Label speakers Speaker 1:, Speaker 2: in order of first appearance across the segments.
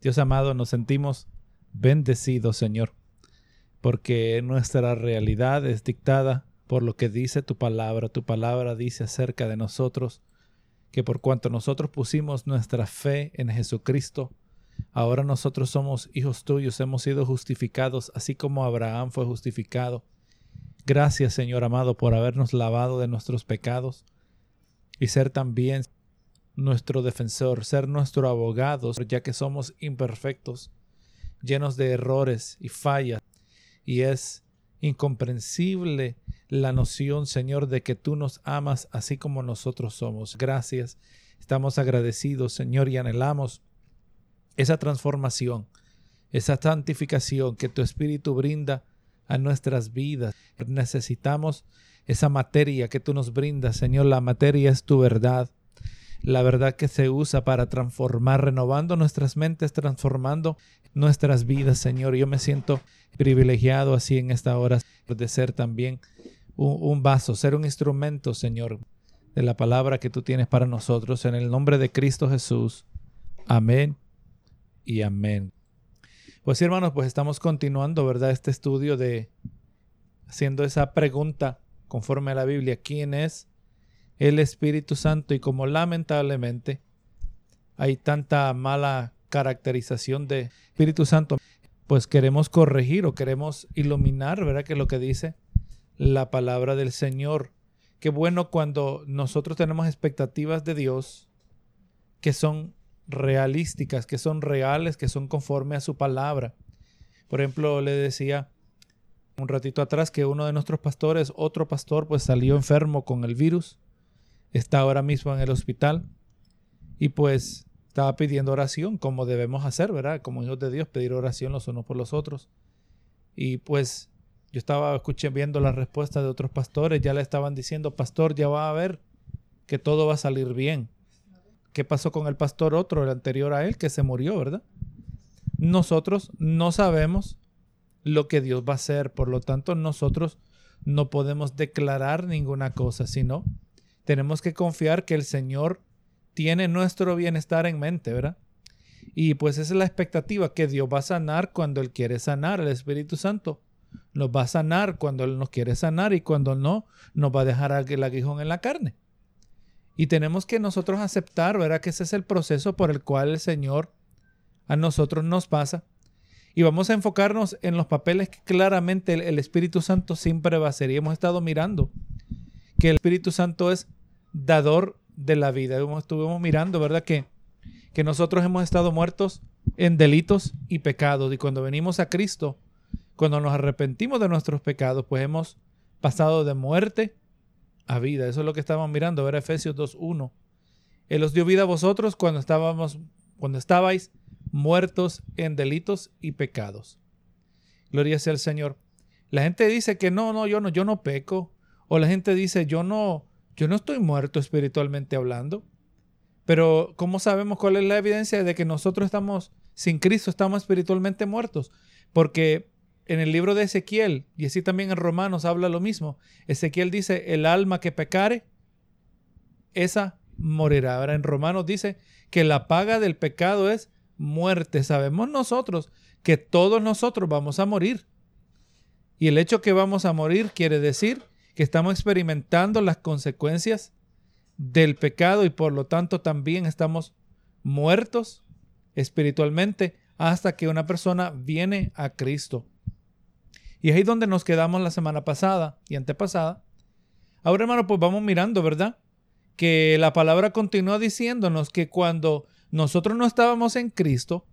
Speaker 1: Dios amado, nos sentimos bendecidos, Señor, porque nuestra realidad es dictada por lo que dice tu palabra. Tu palabra dice acerca de nosotros que por cuanto nosotros pusimos nuestra fe en Jesucristo, ahora nosotros somos hijos tuyos, hemos sido justificados, así como Abraham fue justificado. Gracias, Señor amado, por habernos lavado de nuestros pecados y ser también nuestro defensor, ser nuestro abogado, ya que somos imperfectos, llenos de errores y fallas. Y es incomprensible la noción, Señor, de que tú nos amas así como nosotros somos. Gracias. Estamos agradecidos, Señor, y anhelamos esa transformación, esa santificación que tu Espíritu brinda a nuestras vidas. Necesitamos esa materia que tú nos brindas, Señor. La materia es tu verdad. La verdad que se usa para transformar, renovando nuestras mentes, transformando nuestras vidas, Señor. Yo me siento privilegiado así en esta hora de ser también un, vaso, ser un instrumento, Señor, de la palabra que tú tienes para nosotros. En el nombre de Cristo Jesús. Amén y amén. Pues sí, hermanos, pues estamos continuando, ¿verdad? Este estudio de haciendo esa pregunta conforme a la Biblia, ¿quién es el Espíritu Santo? Y como lamentablemente hay tanta mala caracterización de Espíritu Santo, pues queremos corregir o queremos iluminar, ¿verdad? Que lo que dice la palabra del Señor. Qué bueno cuando nosotros tenemos expectativas de Dios que son realísticas, que son reales, que son conforme a su palabra. Por ejemplo, le decía un ratito atrás que uno de nuestros pastores, otro pastor, pues salió enfermo con el virus, está ahora mismo en el hospital y pues estaba pidiendo oración, como debemos hacer, ¿verdad? Como hijos de Dios, pedir oración los unos por los otros. Y pues yo estaba escuchando viendo la respuesta de otros pastores, ya le estaban diciendo, pastor, ya va a ver que todo va a salir bien. ¿Qué pasó con el pastor otro, el anterior a él, que se murió, verdad? Nosotros no sabemos lo que Dios va a hacer, por lo tanto nosotros no podemos declarar ninguna cosa, sino tenemos que confiar que el Señor tiene nuestro bienestar en mente, ¿verdad? Y pues esa es la expectativa, que Dios va a sanar cuando Él quiere sanar, el Espíritu Santo nos va a sanar cuando Él nos quiere sanar y cuando no, nos va a dejar el aguijón en la carne. Y tenemos que nosotros aceptar, ¿verdad? Que ese es el proceso por el cual el Señor a nosotros nos pasa. Y vamos a enfocarnos en los papeles que claramente el, Espíritu Santo siempre va a hacer. Y hemos estado mirando que el Espíritu Santo es dador de la vida. Estuvimos mirando, ¿verdad? Que, que nosotros hemos estado muertos en delitos y pecados. Y cuando venimos a Cristo, cuando nos arrepentimos de nuestros pecados, pues hemos pasado de muerte a vida. Eso es lo que estábamos mirando, ver Efesios 2.1. Él os dio vida a vosotros cuando estábamos, cuando estabais muertos en delitos y pecados. Gloria sea al Señor. La gente dice que no, no, yo no, yo no peco. O la gente dice, yo no, yo no estoy muerto espiritualmente hablando. Pero ¿cómo sabemos cuál es la evidencia de que nosotros estamos sin Cristo, estamos espiritualmente muertos? Porque en el libro de Ezequiel, y así también en Romanos habla lo mismo, Ezequiel dice, el alma que pecare, esa morirá. Ahora en Romanos dice que la paga del pecado es muerte. Sabemos nosotros que todos nosotros vamos a morir. Y el hecho que vamos a morir quiere decir que estamos experimentando las consecuencias del pecado y por lo tanto también estamos muertos espiritualmente hasta que una persona viene a Cristo. Y es ahí donde nos quedamos la semana pasada y antepasada. Ahora, hermano, pues vamos mirando, ¿verdad? Que la palabra continúa diciéndonos que cuando nosotros no estábamos en Cristo,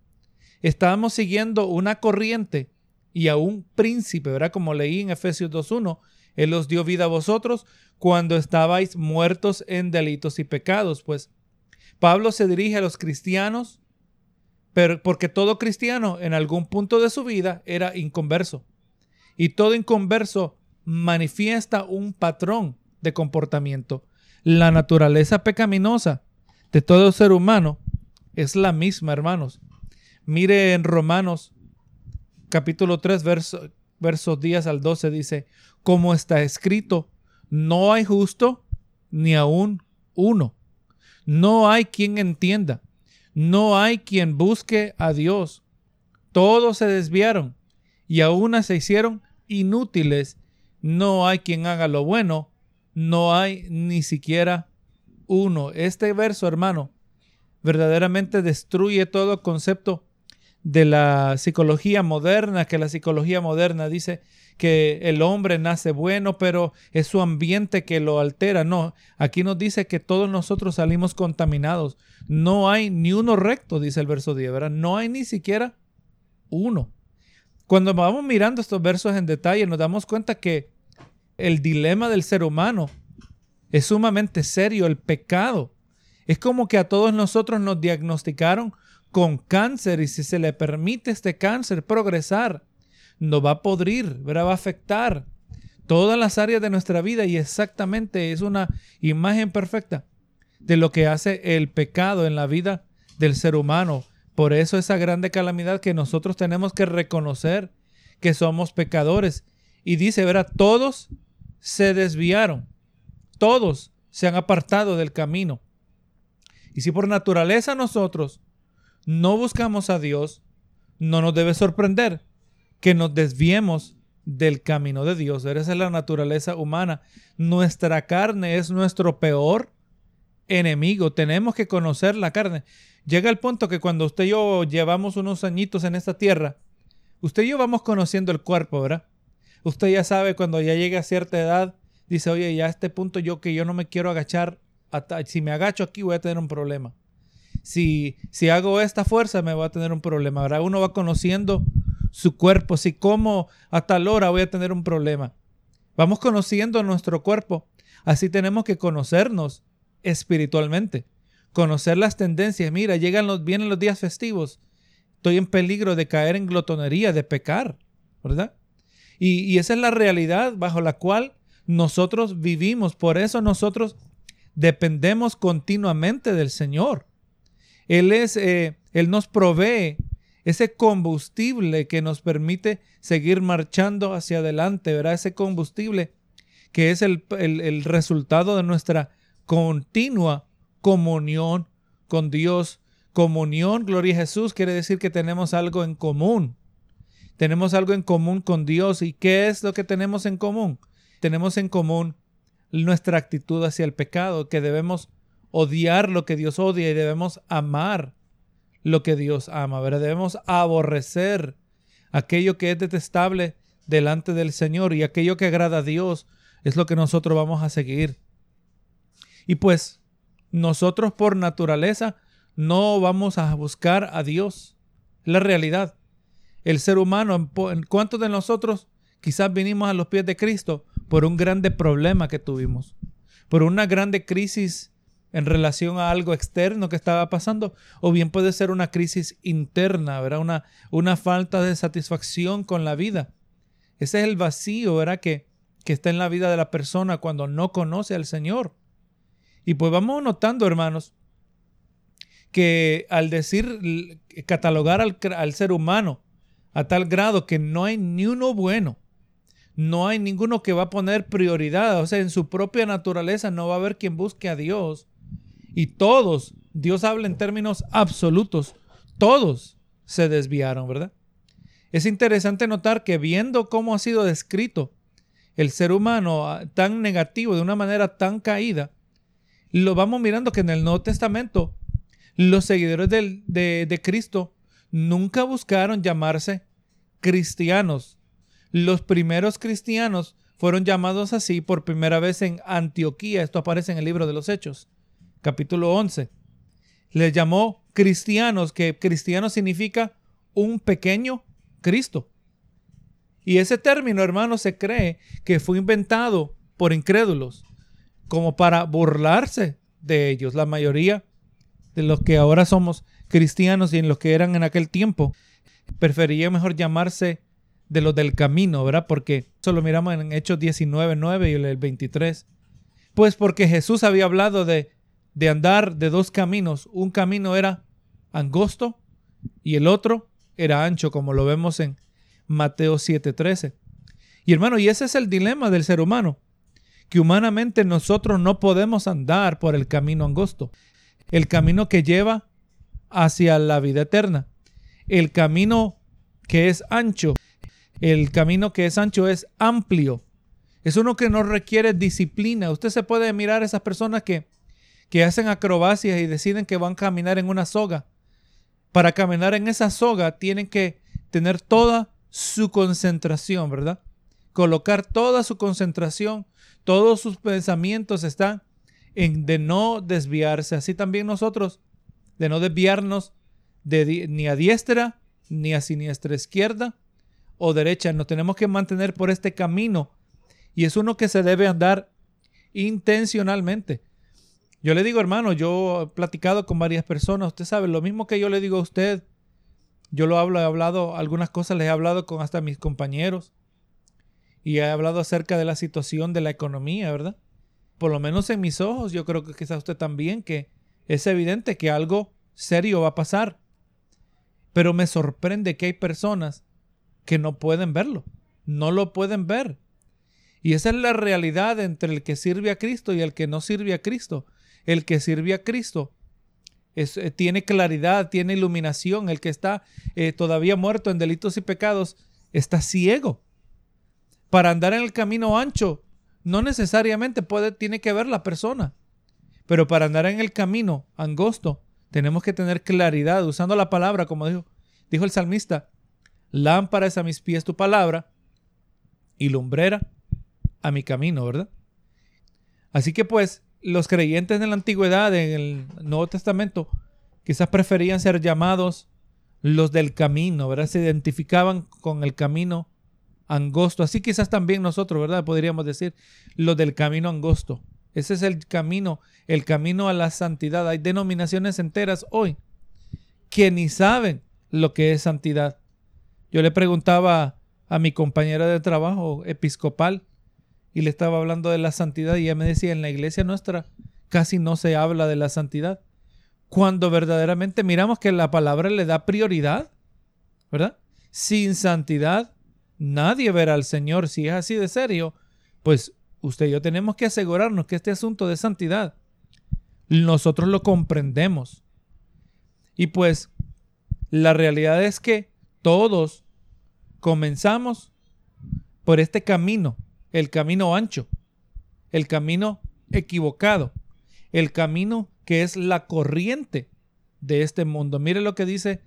Speaker 1: estábamos siguiendo una corriente y a un príncipe, ¿verdad? Como leí en Efesios 2.1, Él os dio vida a vosotros cuando estabais muertos en delitos y pecados. Pues Pablo se dirige a los cristianos, pero porque todo cristiano en algún punto de su vida era inconverso. Y todo inconverso manifiesta un patrón de comportamiento. La naturaleza pecaminosa de todo ser humano es la misma, hermanos. Mire en Romanos capítulo 3, verso, versos 10 al 12 dice, como está escrito, no hay justo ni aún uno. No hay quien entienda. No hay quien busque a Dios. Todos se desviaron y aún se hicieron inútiles. No hay quien haga lo bueno. No hay ni siquiera uno. Este verso, hermano, verdaderamente destruye todo concepto de la psicología moderna, que la psicología moderna dice que el hombre nace bueno, pero es su ambiente que lo altera. No, aquí nos dice que todos nosotros salimos contaminados. No hay ni uno recto, dice el verso 10, ¿verdad? No hay ni siquiera uno. Cuando vamos mirando estos versos en detalle, nos damos cuenta que el dilema del ser humano es sumamente serio, el pecado. Es como que a todos nosotros nos diagnosticaron con cáncer y si se le permite este cáncer progresar, nos va a podrir, va a afectar todas las áreas de nuestra vida y exactamente es una imagen perfecta de lo que hace el pecado en la vida del ser humano. Por eso esa grande calamidad que nosotros tenemos que reconocer que somos pecadores. Y dice, verá, todos se desviaron, todos se han apartado del camino. Y si por naturaleza nosotros no buscamos a Dios, no nos debe sorprender que nos desviemos del camino de Dios. Esa es la naturaleza humana. Nuestra carne es nuestro peor enemigo. Tenemos que conocer la carne. Llega el punto que cuando usted y yo llevamos unos añitos en esta tierra, usted y yo vamos conociendo el cuerpo, ¿verdad? Usted ya sabe cuando ya llega a cierta edad, dice, oye, ya a este punto yo que yo no me quiero agachar, si me agacho aquí voy a tener un problema. Si, si hago esta fuerza me voy a tener un problema, ¿verdad? Uno va conociendo su cuerpo. Si como a tal hora voy a tener un problema. Vamos conociendo nuestro cuerpo. Así tenemos que conocernos espiritualmente. Conocer las tendencias. Mira, llegan los, vienen los días festivos. Estoy en peligro de caer en glotonería, de pecar, ¿verdad? Y, y esa es la realidad bajo la cual nosotros vivimos. Por eso nosotros dependemos continuamente del Señor. Él es, eh, Él nos provee ese combustible que nos permite seguir marchando hacia adelante, ¿verdad? Ese combustible que es el, resultado de nuestra continua comunión con Dios. Comunión, gloria a Jesús, quiere decir que tenemos algo en común. Tenemos algo en común con Dios. ¿Y qué es lo que tenemos en común? Tenemos en común nuestra actitud hacia el pecado, que debemos odiar lo que Dios odia y debemos amar lo que Dios ama, ¿verdad? Debemos aborrecer aquello que es detestable delante del Señor y aquello que agrada a Dios es lo que nosotros vamos a seguir. Y pues nosotros por naturaleza no vamos a buscar a Dios. La realidad. El ser humano, ¿en cuántos de nosotros quizás vinimos a los pies de Cristo por un grande problema que tuvimos? Por una grande crisis en relación a algo externo que estaba pasando, o bien puede ser una crisis interna, ¿verdad? Una, una falta de satisfacción con la vida. Ese es el vacío, ¿verdad? Que, que está en la vida de la persona cuando no conoce al Señor. Y pues vamos notando, hermanos, que al decir, catalogar al, al ser humano a tal grado que no hay ni uno bueno, no hay ninguno que va a poner prioridad, o sea, en su propia naturaleza no va a haber quien busque a Dios y todos, Dios habla en términos absolutos, todos se desviaron, ¿verdad? Es interesante notar que viendo cómo ha sido descrito el ser humano ah, tan negativo, de una manera tan caída, lo vamos mirando que en el Nuevo Testamento los seguidores de, de Cristo nunca buscaron llamarse cristianos. Los primeros cristianos fueron llamados así por primera vez en Antioquía. Esto aparece en el libro de los Hechos capítulo 11. Les llamó cristianos, que cristiano significa un pequeño Cristo. Y ese término, hermano, se cree que fue inventado por incrédulos, como para burlarse de ellos. La mayoría de los que ahora somos cristianos y en los que eran en aquel tiempo, prefería mejor llamarse de los del camino, ¿verdad? Porque eso lo miramos en Hechos 19, 9 y el 23. Pues porque Jesús había hablado de de andar de dos caminos. Un camino era angosto y el otro era ancho, como lo vemos en Mateo 7:13. Y hermano, y ese es el dilema del ser humano, que humanamente nosotros no podemos andar por el camino angosto, el camino que lleva hacia la vida eterna. El camino que es ancho, el camino que es ancho es amplio. Es uno que no requiere disciplina. Usted se puede mirar a esas personas que, que hacen acrobacias y deciden que van a caminar en una soga. Para caminar en esa soga tienen que tener toda su concentración, ¿verdad? Colocar toda su concentración, todos sus pensamientos están en de no desviarse. Así también nosotros, de no desviarnos de, ni a diestra ni a siniestra izquierda o derecha. Nos tenemos que mantener por este camino y es uno que se debe andar intencionalmente. Yo le digo, hermano, yo he platicado con varias personas, usted sabe, lo mismo que yo le digo a usted, yo lo hablo, he hablado, algunas cosas les he hablado con hasta mis compañeros y he hablado acerca de la situación de la economía, ¿verdad? Por lo menos en mis ojos, yo creo que quizás usted también, que es evidente que algo serio va a pasar. Pero me sorprende que hay personas que no pueden verlo, no lo pueden ver. Y esa es la realidad entre el que sirve a Cristo y el que no sirve a Cristo. El que sirve a Cristo eh, tiene claridad, tiene iluminación. El que está eh, todavía muerto en delitos y pecados está ciego. Para andar en el camino ancho, no necesariamente puede, tiene que ver la persona. Pero para andar en el camino angosto, tenemos que tener claridad, usando la palabra, como dijo, dijo el salmista, lámpara es a mis pies tu palabra y lumbrera a mi camino, ¿verdad? Así que pues los creyentes de la antigüedad, en el Nuevo Testamento, quizás preferían ser llamados los del camino, ¿verdad? Se identificaban con el camino angosto. Así quizás también nosotros, ¿verdad? Podríamos decir los del camino angosto. Ese es el camino, el camino a la santidad. Hay denominaciones enteras hoy que ni saben lo que es santidad. Yo le preguntaba a mi compañera de trabajo episcopal y le estaba hablando de la santidad y ella me decía, en la iglesia nuestra casi no se habla de la santidad. Cuando verdaderamente miramos que la palabra le da prioridad, ¿verdad? Sin santidad nadie verá al Señor. Si es así de serio, pues usted y yo tenemos que asegurarnos que este asunto de santidad nosotros lo comprendemos. Y pues la realidad es que todos comenzamos por este camino, el camino ancho, el camino equivocado, el camino que es la corriente de este mundo. Mire lo que dice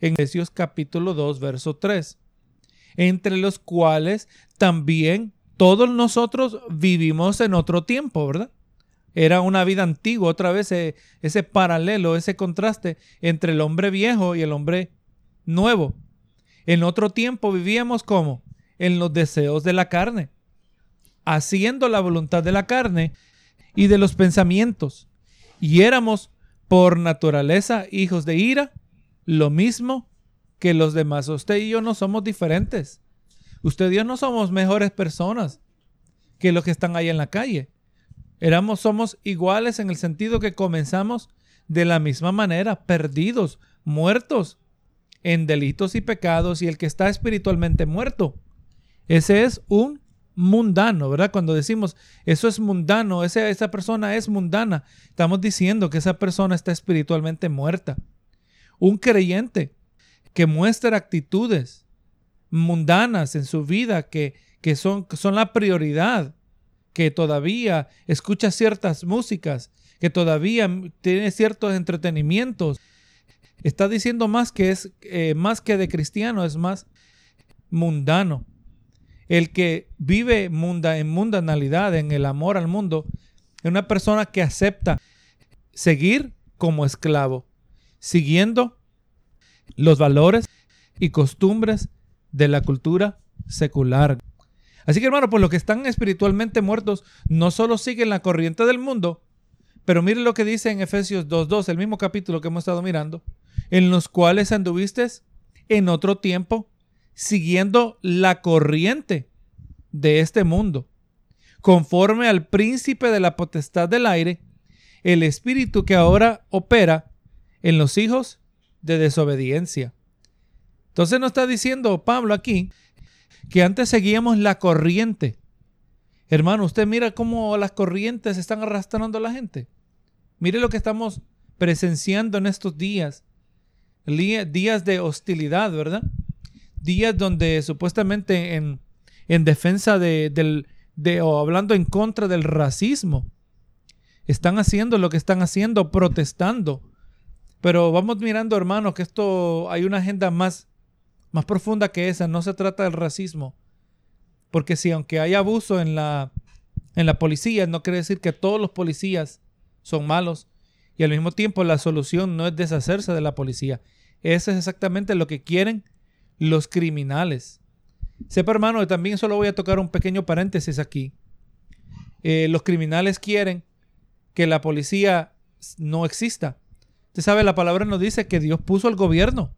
Speaker 1: en Efesios capítulo 2, verso 3, entre los cuales también todos nosotros vivimos en otro tiempo, ¿verdad? Era una vida antigua, otra vez ese, ese paralelo, ese contraste entre el hombre viejo y el hombre nuevo. En otro tiempo vivíamos como en los deseos de la carne, haciendo la voluntad de la carne y de los pensamientos. Y éramos por naturaleza hijos de ira, lo mismo que los demás. Usted y yo no somos diferentes. Usted y yo no somos mejores personas que los que están ahí en la calle. Éramos, somos iguales en el sentido que comenzamos de la misma manera, perdidos, muertos en delitos y pecados y el que está espiritualmente muerto. Ese es un mundano, ¿verdad? Cuando decimos eso es mundano, esa, esa persona es mundana, estamos diciendo que esa persona está espiritualmente muerta. Un creyente que muestra actitudes mundanas en su vida que, que son, son la prioridad, que todavía escucha ciertas músicas, que todavía tiene ciertos entretenimientos. Está diciendo más que es eh, más que de cristiano, es más mundano. El que vive en mundanalidad, en el amor al mundo, es una persona que acepta seguir como esclavo, siguiendo los valores y costumbres de la cultura secular. Así que hermano, pues los que están espiritualmente muertos no solo siguen la corriente del mundo, pero mire lo que dice en Efesios 2.2, el mismo capítulo que hemos estado mirando, en los cuales anduviste en otro tiempo siguiendo la corriente de este mundo, conforme al príncipe de la potestad del aire, el espíritu que ahora opera en los hijos de desobediencia entonces nos está diciendo Pablo aquí que antes seguíamos la corriente. Hermano, usted mira cómo las corrientes están arrastrando a la gente. Mire lo que estamos presenciando en estos días días de hostilidad, ¿verdad? Días donde supuestamente en, en defensa de, del, de, o hablando en contra del racismo, están haciendo lo que están haciendo, protestando. Pero vamos mirando, hermano, que esto hay una agenda más, más profunda que esa. No se trata del racismo. Porque si aunque hay abuso en la, en la policía, no quiere decir que todos los policías son malos. Y al mismo tiempo la solución no es deshacerse de la policía. Eso es exactamente lo que quieren los criminales. Sepa hermano, también solo voy a tocar un pequeño paréntesis aquí. Eh, los criminales quieren que la policía no exista. Usted sabe, la palabra nos dice que Dios puso al gobierno.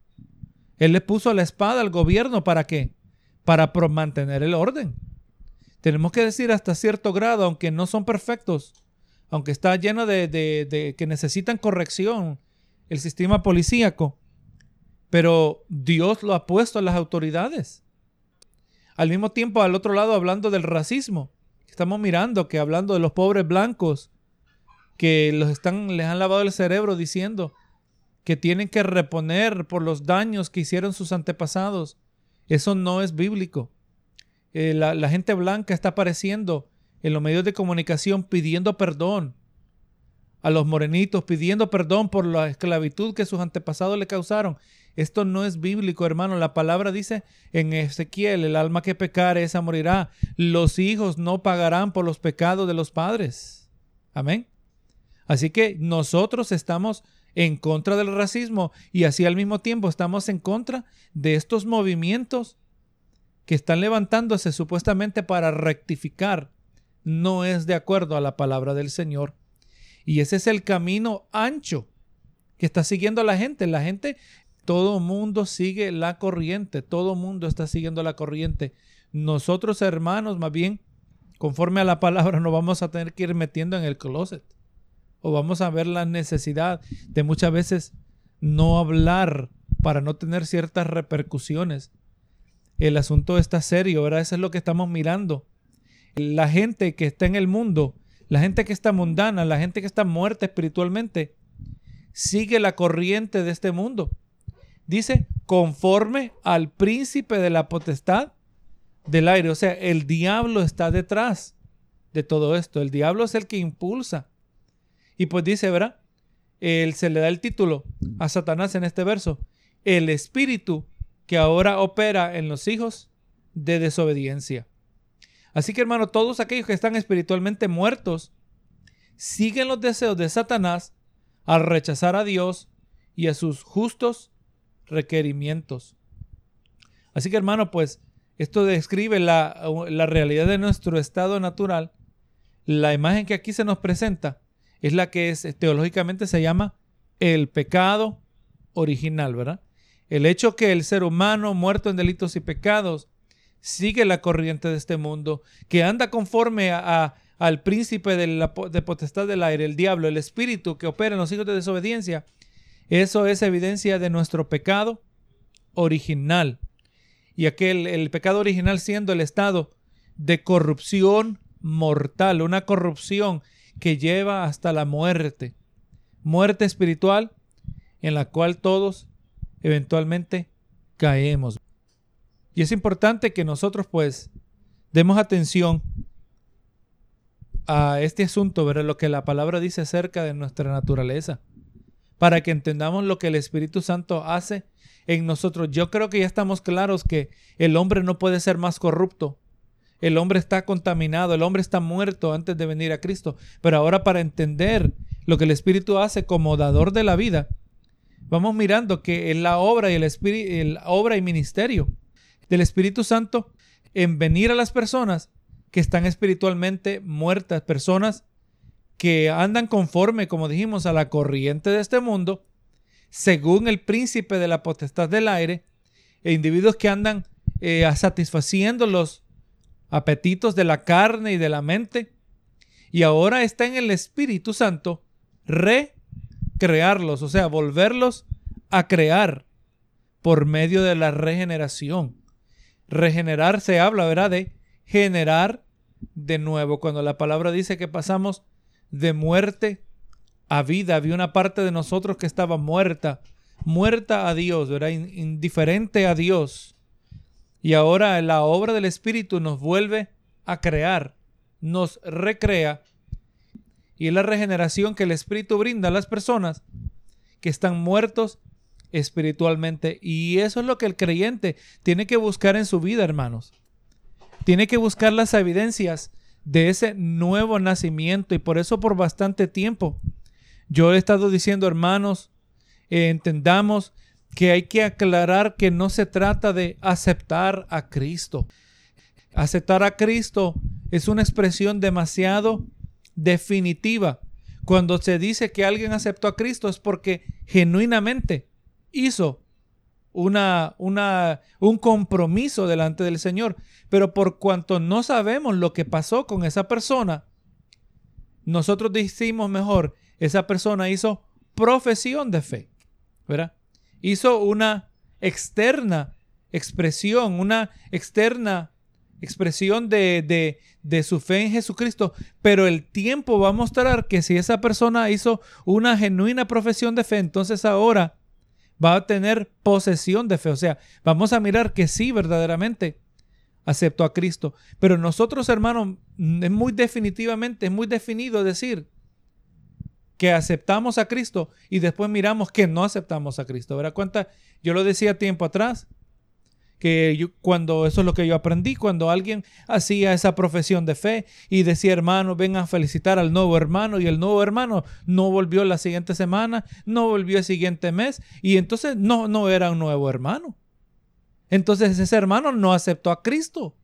Speaker 1: Él le puso la espada al gobierno para qué? Para mantener el orden. Tenemos que decir hasta cierto grado, aunque no son perfectos, aunque está lleno de, de que necesitan corrección el sistema policíaco, pero Dios lo ha puesto a las autoridades. Al mismo tiempo, al otro lado, hablando del racismo, estamos mirando que hablando de los pobres blancos que los están, les han lavado el cerebro diciendo que tienen que reponer por los daños que hicieron sus antepasados. Eso no es bíblico. Eh, la, la gente blanca está apareciendo en los medios de comunicación pidiendo perdón a los morenitos, pidiendo perdón por la esclavitud que sus antepasados le causaron. Esto no es bíblico, hermano. La palabra dice en Ezequiel, el alma que pecare, esa morirá. Los hijos no pagarán por los pecados de los padres. Amén. Así que nosotros estamos en contra del racismo y así al mismo tiempo estamos en contra de estos movimientos que están levantándose supuestamente para rectificar. No es de acuerdo a la palabra del Señor. Y ese es el camino ancho que está siguiendo la gente. La gente, todo mundo sigue la corriente, todo mundo está siguiendo la corriente. Nosotros hermanos, más bien, conforme a la palabra, nos vamos a tener que ir metiendo en el closet o vamos a ver la necesidad de muchas veces no hablar para no tener ciertas repercusiones. El asunto está serio, ¿verdad? Eso es lo que estamos mirando. La gente que está en el mundo, la gente que está mundana, la gente que está muerta espiritualmente, sigue la corriente de este mundo. Dice, conforme al príncipe de la potestad del aire. O sea, el diablo está detrás de todo esto. El diablo es el que impulsa y pues dice, ¿verdad? Él, se le da el título a Satanás en este verso. El espíritu que ahora opera en los hijos de desobediencia. Así que hermano, todos aquellos que están espiritualmente muertos siguen los deseos de Satanás al rechazar a Dios y a sus justos requerimientos. Así que hermano, pues esto describe la, la realidad de nuestro estado natural. La imagen que aquí se nos presenta es la que es, teológicamente se llama el pecado original, ¿verdad? El hecho que el ser humano muerto en delitos y pecados sigue la corriente de este mundo, que anda conforme a, al príncipe de la de potestad del aire, el diablo, el espíritu que opera en los hijos de desobediencia, eso es evidencia de nuestro pecado original. Y aquel, el pecado original siendo el estado de corrupción mortal, una corrupción que lleva hasta la muerte. Muerte espiritual en la cual todos eventualmente caemos. Y es importante que nosotros pues demos atención a este asunto, ver lo que la palabra dice acerca de nuestra naturaleza, para que entendamos lo que el Espíritu Santo hace en nosotros. Yo creo que ya estamos claros que el hombre no puede ser más corrupto el hombre está contaminado, el hombre está muerto antes de venir a Cristo. Pero ahora para entender lo que el Espíritu hace como dador de la vida, vamos mirando que en la obra y el, espíritu, obra y ministerio del Espíritu Santo en venir a las personas que están espiritualmente muertas, personas que andan conforme, como dijimos, a la corriente de este mundo, según el príncipe de la potestad del aire, e individuos que andan eh, satisfaciendo los apetitos de la carne y de la mente, y ahora está en el Espíritu Santo recrearlos, o sea, volverlos a crear por medio de la regeneración. Regenerar se habla, ¿verdad? De generar de nuevo. Cuando la palabra dice que pasamos de muerte a vida, había una parte de nosotros que estaba muerta, muerta a Dios, ¿verdad? indiferente a Dios. Y ahora la obra del Espíritu nos vuelve a crear, nos recrea. Y es la regeneración que el Espíritu brinda a las personas que están muertos espiritualmente. Y eso es lo que el creyente tiene que buscar en su vida, hermanos. Tiene que buscar las evidencias de ese nuevo nacimiento. Y por eso por bastante tiempo yo he estado diciendo, hermanos, eh, entendamos que hay que aclarar que no se trata de aceptar a Cristo. Aceptar a Cristo es una expresión demasiado definitiva. Cuando se dice que alguien aceptó a Cristo es porque genuinamente hizo una, una, un compromiso delante del Señor. Pero por cuanto no sabemos lo que pasó con esa persona, nosotros decimos mejor, esa persona hizo profesión de fe, ¿verdad? Hizo una externa expresión, una externa expresión de, de, de, su fe en Jesucristo, pero el tiempo va a mostrar que si esa persona hizo una genuina profesión de fe, entonces ahora va a tener posesión de fe. O sea, vamos a mirar que sí, verdaderamente aceptó a Cristo. Pero nosotros, hermanos, es muy definitivamente, es muy definido decir que aceptamos a Cristo y después miramos que no aceptamos a Cristo. ¿Verdad? Cuánta, yo lo decía tiempo atrás, que cuando eso es lo que yo aprendí, cuando alguien hacía esa profesión de fe y decía, hermano, ven a felicitar al nuevo hermano y el nuevo hermano no volvió la siguiente semana, no volvió el siguiente mes y entonces no, no era un nuevo hermano. Entonces ese hermano no aceptó a Cristo.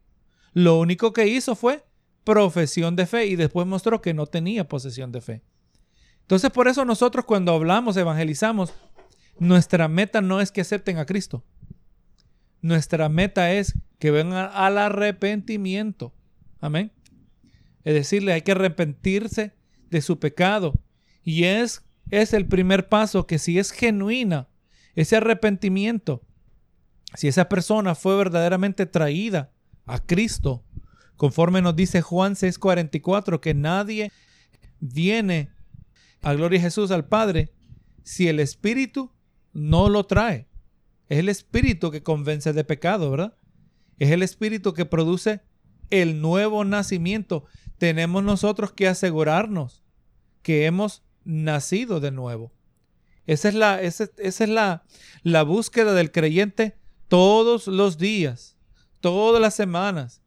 Speaker 1: Lo único que hizo fue profesión de fe y después mostró que no tenía posesión de fe. Entonces por eso nosotros cuando hablamos, evangelizamos, nuestra meta no es que acepten a Cristo. Nuestra meta es que vengan al arrepentimiento. Amén. Es decirle, hay que arrepentirse de su pecado. Y es, es el primer paso que si es genuina ese arrepentimiento, si esa persona fue verdaderamente traída a Cristo, conforme nos dice Juan 6:44, que nadie viene a gloria a Jesús al Padre si el Espíritu no lo trae. Es el espíritu que convence de pecado, ¿verdad? Es el espíritu que produce el nuevo nacimiento. Tenemos nosotros que asegurarnos que hemos nacido de nuevo. Esa es la, esa, es la, la búsqueda del creyente todos los días, todas las semanas.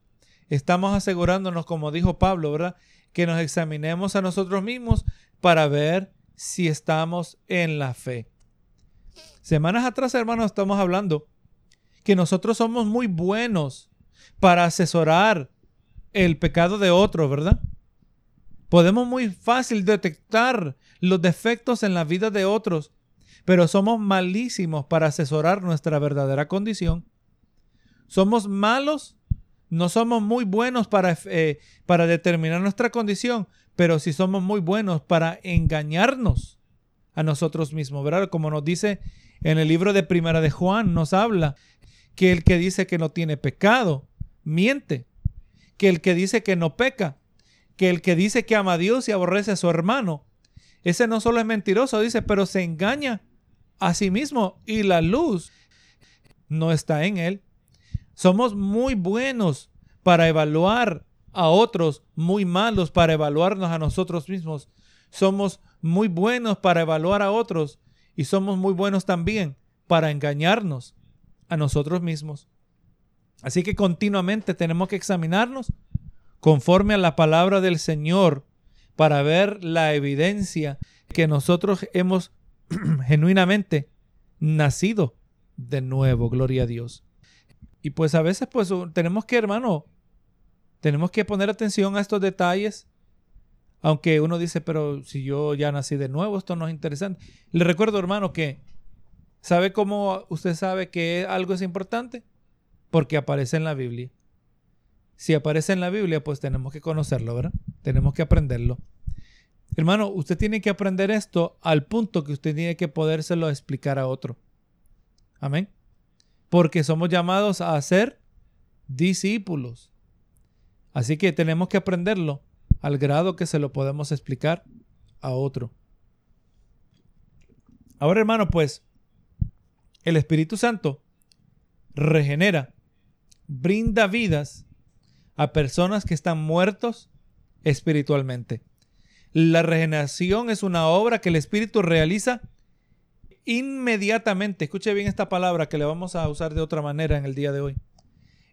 Speaker 1: Estamos asegurándonos, como dijo Pablo, ¿verdad? Que nos examinemos a nosotros mismos para ver si estamos en la fe. Semanas atrás, hermanos, estamos hablando que nosotros somos muy buenos para asesorar el pecado de otro, ¿verdad? Podemos muy fácil detectar los defectos en la vida de otros, pero somos malísimos para asesorar nuestra verdadera condición. Somos malos, no somos muy buenos para, eh, para determinar nuestra condición, pero sí somos muy buenos para engañarnos a nosotros mismos, ¿verdad? Como nos dice en el libro de Primera de Juan nos habla que el que dice que no tiene pecado, miente. Que el que dice que no peca, que el que dice que ama a Dios y aborrece a su hermano, ese no solo es mentiroso, dice, pero se engaña a sí mismo y la luz no está en él. Somos muy buenos para evaluar a otros, muy malos para evaluarnos a nosotros mismos. Somos muy buenos para evaluar a otros y somos muy buenos también para engañarnos a nosotros mismos. Así que continuamente tenemos que examinarnos conforme a la palabra del Señor para ver la evidencia que nosotros hemos genuinamente nacido de nuevo, gloria a Dios. Y pues a veces pues tenemos que, hermano, tenemos que poner atención a estos detalles aunque uno dice, pero si yo ya nací de nuevo, esto no es interesante. Le recuerdo, hermano, que ¿sabe cómo usted sabe que algo es importante? Porque aparece en la Biblia. Si aparece en la Biblia, pues tenemos que conocerlo, ¿verdad? Tenemos que aprenderlo. Hermano, usted tiene que aprender esto al punto que usted tiene que podérselo explicar a otro. Amén. Porque somos llamados a ser discípulos. Así que tenemos que aprenderlo al grado que se lo podemos explicar a otro. Ahora, hermano, pues, El Espíritu Santo regenera, brinda vidas a personas que están muertos espiritualmente. La regeneración es una obra que el Espíritu realiza inmediatamente. Escuche bien esta palabra que le vamos a usar de otra manera en el día de hoy.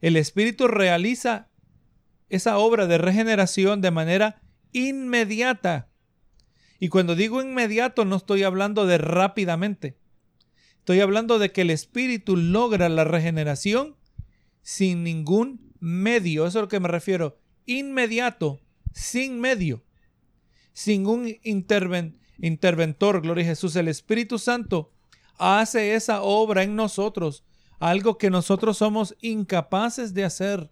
Speaker 1: El Espíritu realiza esa obra de regeneración de manera inmediata. Y cuando digo inmediato no estoy hablando de rápidamente. Estoy hablando de que el Espíritu logra la regeneración sin ningún medio. Eso es a lo que me refiero. Inmediato, sin medio, sin un interventor, gloria a Jesús. El Espíritu Santo hace esa obra en nosotros, algo que nosotros somos incapaces de hacer.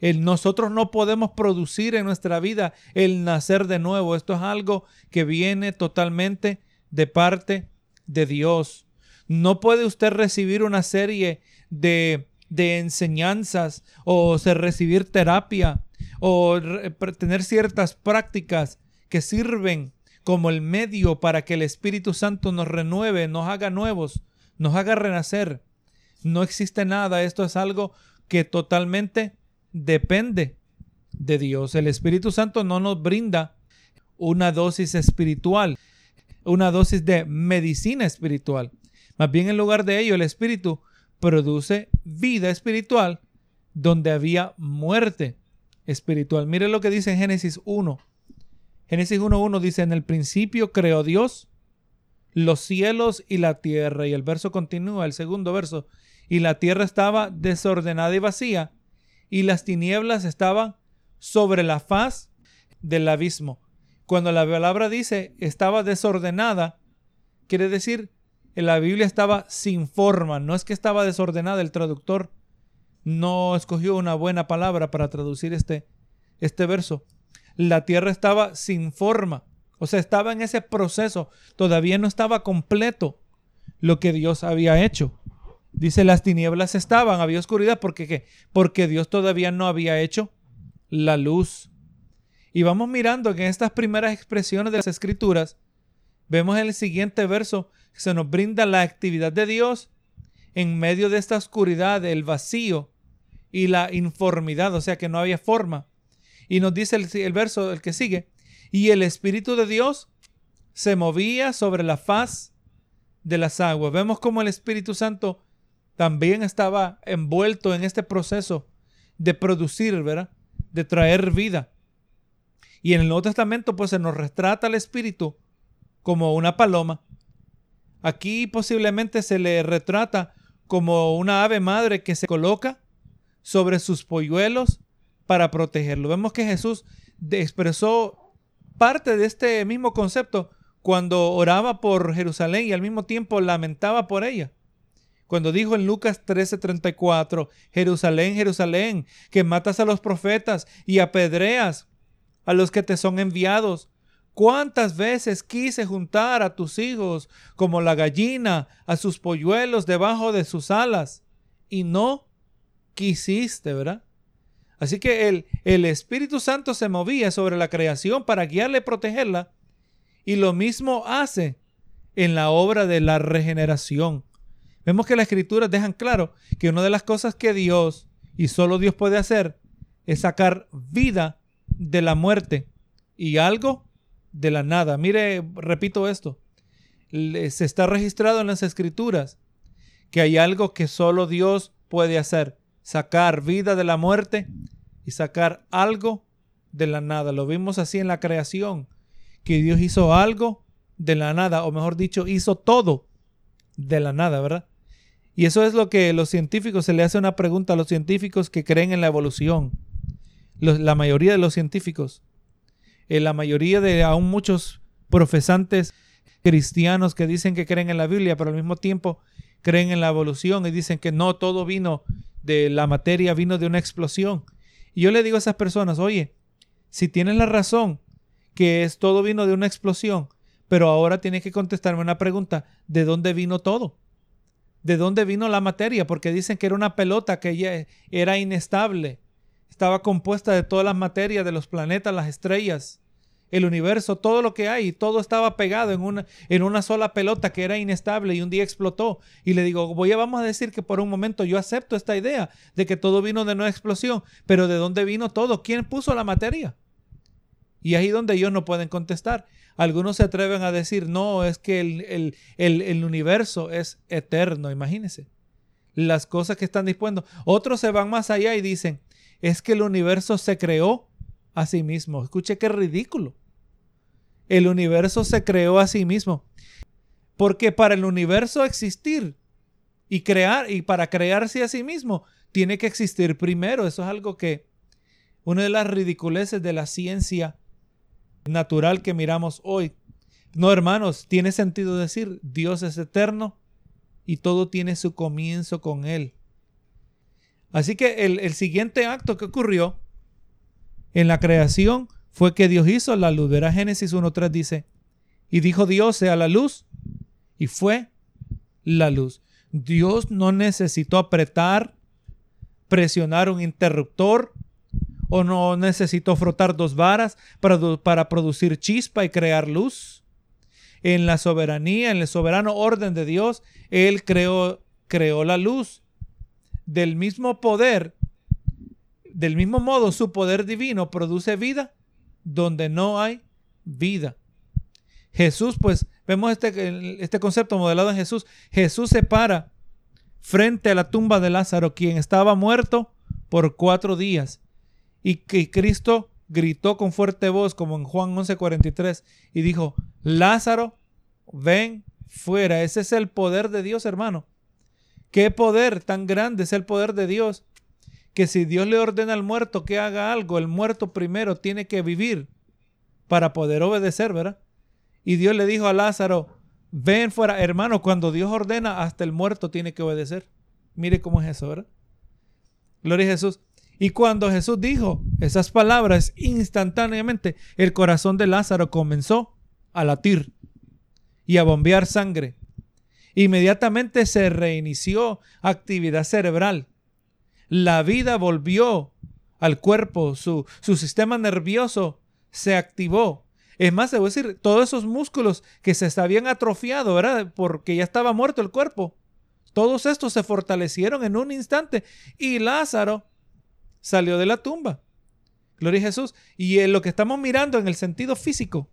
Speaker 1: Nosotros no podemos producir en nuestra vida el nacer de nuevo. Esto es algo que viene totalmente de parte de Dios. No puede usted recibir una serie de, de enseñanzas o recibir terapia o tener ciertas prácticas que sirven como el medio para que el Espíritu Santo nos renueve, nos haga nuevos, nos haga renacer. No existe nada, esto es algo que totalmente depende de Dios. El Espíritu Santo no nos brinda una dosis espiritual, una dosis de medicina espiritual. Más bien en lugar de ello, el Espíritu produce vida espiritual donde había muerte espiritual. Mire lo que dice en Génesis 1. Génesis 1.1 dice, en el principio creó Dios los cielos y la tierra. Y el verso continúa, el segundo verso. Y la tierra estaba desordenada y vacía, y las tinieblas estaban sobre la faz del abismo. Cuando la palabra dice estaba desordenada, quiere decir la Biblia estaba sin forma, no es que estaba desordenada, el traductor no escogió una buena palabra para traducir este, este verso. La tierra estaba sin forma, o sea, estaba en ese proceso, todavía no estaba completo lo que Dios había hecho. Dice, las tinieblas estaban, había oscuridad, porque qué? Porque Dios todavía no había hecho la luz. Y vamos mirando que en estas primeras expresiones de las escrituras, vemos en el siguiente verso se nos brinda la actividad de Dios en medio de esta oscuridad, el vacío y la informidad, o sea que no había forma. Y nos dice el, el verso, el que sigue, y el Espíritu de Dios se movía sobre la faz de las aguas. Vemos como el Espíritu Santo también estaba envuelto en este proceso de producir, ¿verdad? De traer vida. Y en el Nuevo Testamento pues se nos retrata el Espíritu como una paloma Aquí posiblemente se le retrata como una ave madre que se coloca sobre sus polluelos para protegerlo. Vemos que Jesús expresó parte de este mismo concepto cuando oraba por Jerusalén y al mismo tiempo lamentaba por ella. Cuando dijo en Lucas 13:34, Jerusalén, Jerusalén, que matas a los profetas y apedreas a los que te son enviados. ¿Cuántas veces quise juntar a tus hijos como la gallina a sus polluelos debajo de sus alas? Y no quisiste, ¿verdad? Así que el, el Espíritu Santo se movía sobre la creación para guiarle y protegerla. Y lo mismo hace en la obra de la regeneración. Vemos que las escrituras dejan claro que una de las cosas que Dios y solo Dios puede hacer es sacar vida de la muerte y algo de la nada. Mire, repito esto. Se está registrado en las escrituras que hay algo que solo Dios puede hacer. Sacar vida de la muerte y sacar algo de la nada. Lo vimos así en la creación. Que Dios hizo algo de la nada. O mejor dicho, hizo todo de la nada, ¿verdad? Y eso es lo que los científicos, se le hace una pregunta a los científicos que creen en la evolución. la mayoría de los científicos eh, la mayoría de aún muchos profesantes cristianos que dicen que creen en la Biblia, pero al mismo tiempo creen en la evolución y dicen que no, todo vino de la materia, vino de una explosión. Y yo le digo a esas personas, oye, si tienes la razón que es todo vino de una explosión, pero ahora tienes que contestarme una pregunta, ¿de dónde vino todo? ¿De dónde vino la materia? Porque dicen que era una pelota que era inestable, estaba compuesta de todas las materias de los planetas, las estrellas el universo, todo lo que hay, todo estaba pegado en una, en una sola pelota que era inestable y un día explotó. Y le digo, voy a, vamos a decir que por un momento yo acepto esta idea de que todo vino de una explosión, pero ¿de dónde vino todo? ¿Quién puso la materia? Y ahí donde ellos no pueden contestar. Algunos se atreven a decir, no, es que el, el universo es eterno, imagínense. Las cosas que están disponiendo. Otros se van más allá y dicen, es que el universo se creó a sí mismo. Escuche qué ridículo. El universo se creó a sí mismo. Porque para el universo existir y crear, y para crearse a sí mismo, tiene que existir primero. Eso es algo que, una de las ridiculeces de la ciencia natural que miramos hoy. No, hermanos, tiene sentido decir, Dios es eterno y todo tiene su comienzo con Él. Así que el, el siguiente acto que ocurrió en la creación fue que Dios hizo la luz. Verá Génesis 1.3 dice, y dijo Dios sea la luz, y fue la luz. Dios no necesitó apretar, presionar un interruptor, o no necesitó frotar dos varas para, para producir chispa y crear luz. En la soberanía, en el soberano orden de Dios, Él creó, creó la luz. Del mismo poder del mismo modo, su poder divino produce vida donde no hay vida. Jesús, pues, vemos este, este concepto modelado en Jesús. Jesús se para frente a la tumba de Lázaro, quien estaba muerto por cuatro días. Y que Cristo gritó con fuerte voz, como en Juan 11:43, y dijo, Lázaro, ven fuera. Ese es el poder de Dios, hermano. ¿Qué poder tan grande es el poder de Dios? que si Dios le ordena al muerto que haga algo, el muerto primero tiene que vivir para poder obedecer, ¿verdad? Y Dios le dijo a Lázaro, ven fuera, hermano, cuando Dios ordena, hasta el muerto tiene que obedecer. Mire cómo es eso, ¿verdad? Gloria a Jesús. Y cuando Jesús dijo esas palabras, instantáneamente el corazón de Lázaro comenzó a latir y a bombear sangre. Inmediatamente se reinició actividad cerebral la vida volvió al cuerpo, su, su sistema nervioso se activó. Es más, debo decir, todos esos músculos que se habían atrofiado, ¿verdad? Porque ya estaba muerto el cuerpo. Todos estos se fortalecieron en un instante y Lázaro salió de la tumba. Gloria a Jesús. Y en lo que estamos mirando en el sentido físico,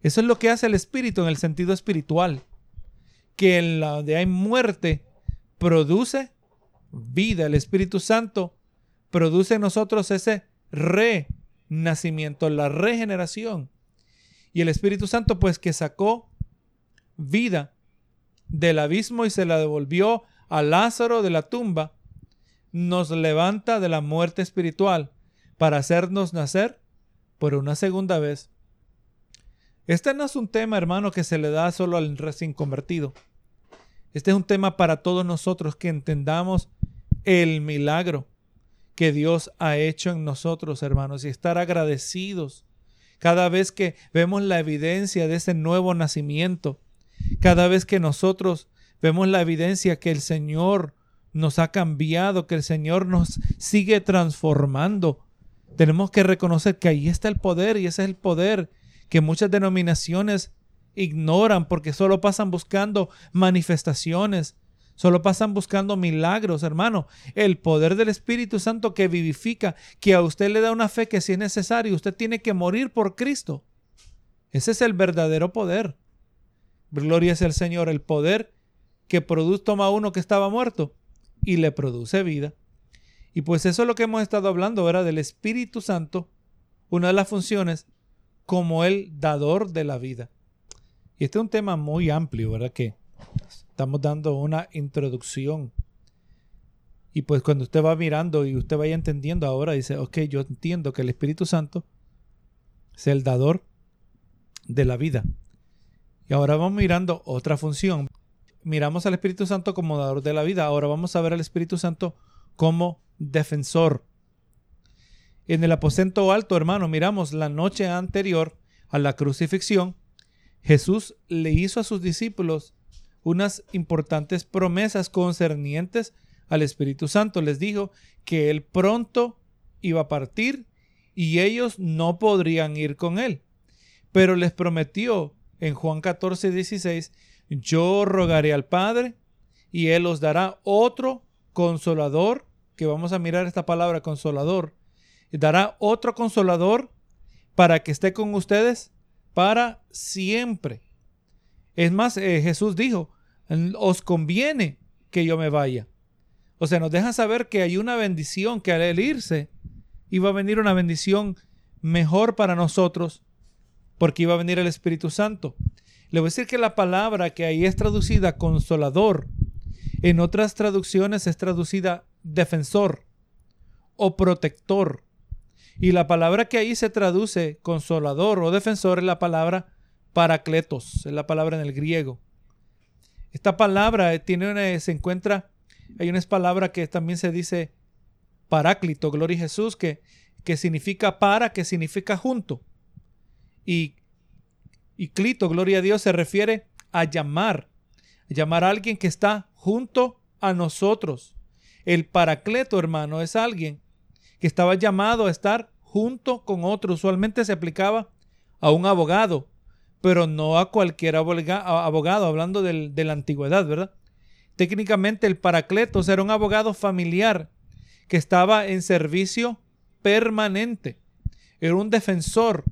Speaker 1: eso es lo que hace el espíritu en el sentido espiritual. Que en la donde hay muerte produce vida. El Espíritu Santo produce en nosotros ese renacimiento, la regeneración. Y el Espíritu Santo, pues que sacó vida del abismo y se la devolvió a Lázaro de la tumba, nos levanta de la muerte espiritual para hacernos nacer por una segunda vez. Este no es un tema, hermano, que se le da solo al recién convertido. Este es un tema para todos nosotros que entendamos el milagro que Dios ha hecho en nosotros, hermanos, y estar agradecidos cada vez que vemos la evidencia de ese nuevo nacimiento, cada vez que nosotros vemos la evidencia que el Señor nos ha cambiado, que el Señor nos sigue transformando. Tenemos que reconocer que ahí está el poder y ese es el poder que muchas denominaciones ignoran porque solo pasan buscando manifestaciones, Solo pasan buscando milagros, hermano. El poder del Espíritu Santo que vivifica, que a usted le da una fe que si es necesario, usted tiene que morir por Cristo. Ese es el verdadero poder. Gloria es el Señor, el poder que produce, toma uno que estaba muerto y le produce vida. Y pues eso es lo que hemos estado hablando ahora del Espíritu Santo, una de las funciones como el dador de la vida. Y este es un tema muy amplio, ¿verdad? Que Estamos dando una introducción. Y pues cuando usted va mirando y usted vaya entendiendo ahora, dice, ok, yo entiendo que el Espíritu Santo es el dador de la vida. Y ahora vamos mirando otra función. Miramos al Espíritu Santo como dador de la vida. Ahora vamos a ver al Espíritu Santo como defensor. En el aposento alto, hermano, miramos la noche anterior a la crucifixión. Jesús le hizo a sus discípulos unas importantes promesas concernientes al Espíritu Santo. Les dijo que él pronto iba a partir y ellos no podrían ir con él. pero les prometió en Juan 14, 16, yo rogaré al Padre y Él os dará otro consolador, que vamos a mirar esta palabra consolador, dará otro consolador para que esté con ustedes para siempre. Es más, eh, Jesús dijo, os conviene que yo me vaya. O sea, nos deja saber que hay una bendición, que al irse iba a venir una bendición mejor para nosotros, porque iba a venir el Espíritu Santo. Le voy a decir que la palabra que ahí es traducida consolador, en otras traducciones es traducida defensor o protector. Y la palabra que ahí se traduce consolador o defensor es la palabra paracletos, es la palabra en el griego. Esta palabra tiene se encuentra, hay una palabra que también se dice paráclito, gloria a Jesús, que, que significa para, que significa junto. Y, y clito, gloria a Dios, se refiere a llamar, llamar a alguien que está junto a nosotros. El paracleto, hermano, es alguien que estaba llamado a estar junto con otro. Usualmente se aplicaba a un abogado, pero no a cualquier abogado, hablando de la antigüedad, ¿verdad? Técnicamente el paracletos era un abogado familiar que estaba en servicio permanente. Era un defensor.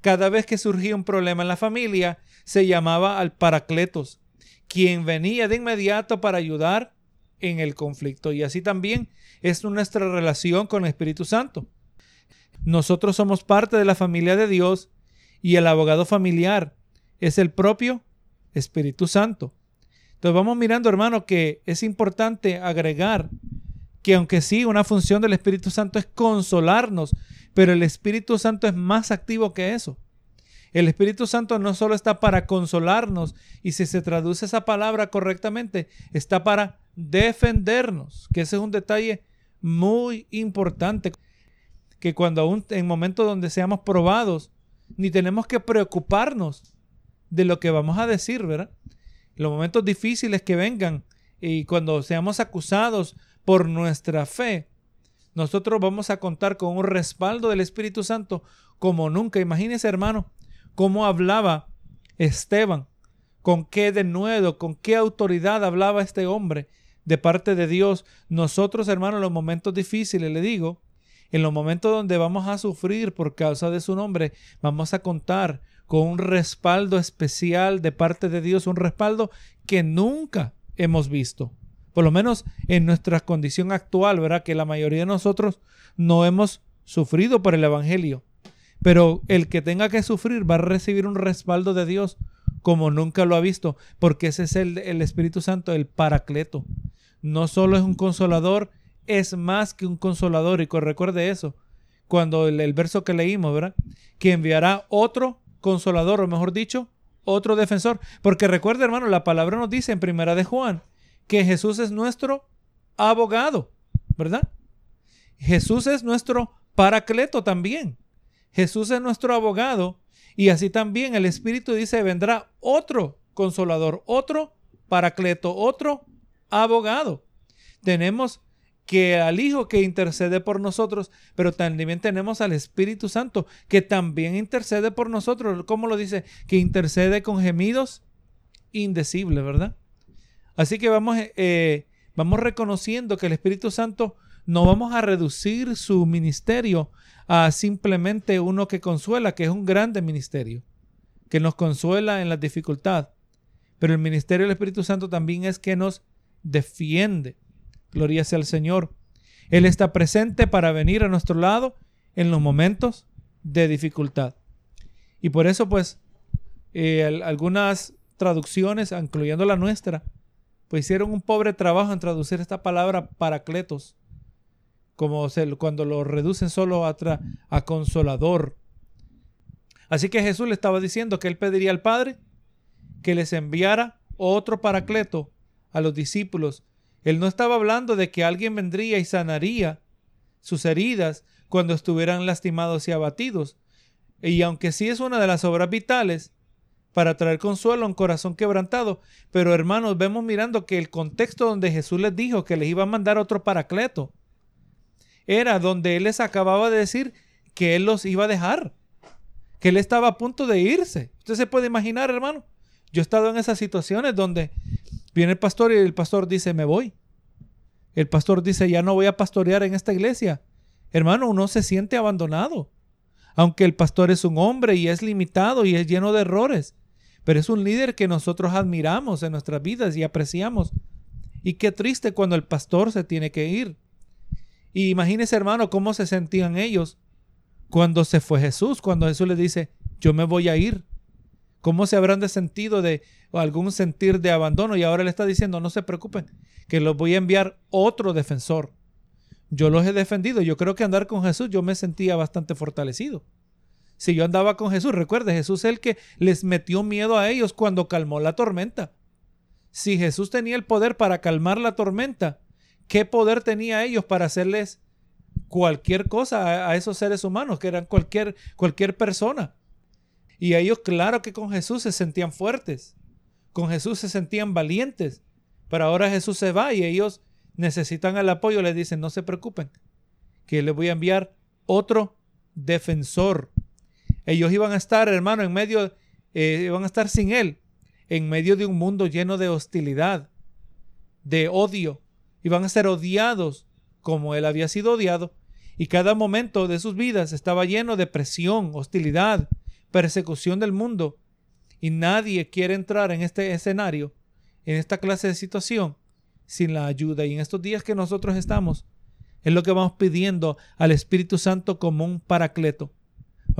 Speaker 1: Cada vez que surgía un problema en la familia, se llamaba al paracletos, quien venía de inmediato para ayudar en el conflicto. Y así también es nuestra relación con el Espíritu Santo. Nosotros somos parte de la familia de Dios y el abogado familiar es el propio Espíritu Santo. Entonces vamos mirando, hermano, que es importante agregar que aunque sí, una función del Espíritu Santo es consolarnos, pero el Espíritu Santo es más activo que eso. El Espíritu Santo no solo está para consolarnos, y si se traduce esa palabra correctamente, está para defendernos, que ese es un detalle muy importante, que cuando aún en momentos donde seamos probados, ni tenemos que preocuparnos de lo que vamos a decir, ¿verdad? Los momentos difíciles que vengan y cuando seamos acusados por nuestra fe, nosotros vamos a contar con un respaldo del Espíritu Santo como nunca. Imagínese, hermano, cómo hablaba Esteban, con qué denuedo, con qué autoridad hablaba este hombre de parte de Dios. Nosotros, hermano, en los momentos difíciles, le digo, en los momentos donde vamos a sufrir por causa de su nombre, vamos a contar con un respaldo especial de parte de Dios, un respaldo que nunca hemos visto. Por lo menos en nuestra condición actual, ¿verdad? Que la mayoría de nosotros no hemos sufrido por el Evangelio. Pero el que tenga que sufrir va a recibir un respaldo de Dios como nunca lo ha visto, porque ese es el, el Espíritu Santo, el Paracleto. No solo es un consolador, es más que un consolador. Y recuerde eso, cuando el, verso que leímos, ¿verdad? Que enviará otro consolador, o mejor dicho, otro defensor. Porque recuerde, hermano, la palabra nos dice en primera de Juan que Jesús es nuestro abogado, ¿verdad? Jesús es nuestro paracleto también. Jesús es nuestro abogado y así también el Espíritu dice vendrá otro consolador, otro paracleto, otro abogado. Tenemos que al Hijo que intercede por nosotros, pero también tenemos al Espíritu Santo que también intercede por nosotros. ¿Cómo lo dice? Que intercede con gemidos indecibles, ¿verdad? Así que vamos, eh, vamos reconociendo que el Espíritu Santo no vamos a reducir su ministerio a simplemente uno que consuela, que es un grande ministerio, que nos consuela en la dificultad. Pero el ministerio del Espíritu Santo también es que nos defiende Gloria sea al Señor. Él está presente para venir a nuestro lado en los momentos de dificultad. Y por eso, pues, eh, algunas traducciones, incluyendo la nuestra, pues hicieron un pobre trabajo en traducir esta palabra paracletos, como cuando lo reducen solo a, a consolador. Así que Jesús le estaba diciendo que él pediría al Padre que les enviara otro paracleto a los discípulos él no estaba hablando de que alguien vendría y sanaría sus heridas cuando estuvieran lastimados y abatidos. Y aunque sí es una de las obras vitales para traer consuelo a un corazón quebrantado, pero hermanos, vemos mirando que el contexto donde Jesús les dijo que les iba a mandar otro paracleto era donde Él les acababa de decir que Él los iba a dejar, que él estaba a punto de irse. Usted se puede imaginar, hermano. Yo he estado en esas situaciones donde viene el pastor y el pastor dice, me voy. El pastor dice, ya no voy a pastorear en esta iglesia. Hermano, uno se siente abandonado. Aunque el pastor es un hombre y es limitado y es lleno de errores. Pero es un líder que nosotros admiramos en nuestras vidas y apreciamos. Y qué triste cuando el pastor se tiene que ir. Y imagínese, hermano, cómo se sentían ellos cuando se fue Jesús, cuando Jesús les dice, yo me voy a ir. ¿Cómo se habrán sentido de algún sentir de abandono? Y ahora le está diciendo, no se preocupen, que los voy a enviar otro defensor. Yo los he defendido. Yo creo que andar con Jesús yo me sentía bastante fortalecido. Si yo andaba con Jesús, recuerde, Jesús es el que les metió miedo a ellos cuando calmó la tormenta. Si Jesús tenía el poder para calmar la tormenta, ¿qué poder tenía ellos para hacerles cualquier cosa a, esos seres humanos, que eran cualquier, cualquier persona? Y ellos, claro que con Jesús se sentían fuertes, con Jesús se sentían valientes, pero ahora Jesús se va y ellos necesitan el apoyo, le dicen, no se preocupen, que les voy a enviar otro defensor. Ellos iban a estar, hermano, en medio, eh, iban a estar sin él, en medio de un mundo lleno de hostilidad, de odio. Iban a ser odiados como él había sido odiado. Y cada momento de sus vidas estaba lleno de presión, hostilidad, persecución del mundo. Y nadie quiere entrar en este escenario, en esta clase de situación, sin la ayuda. Y en estos días que nosotros estamos, es lo que vamos pidiendo al Espíritu Santo como un paracleto.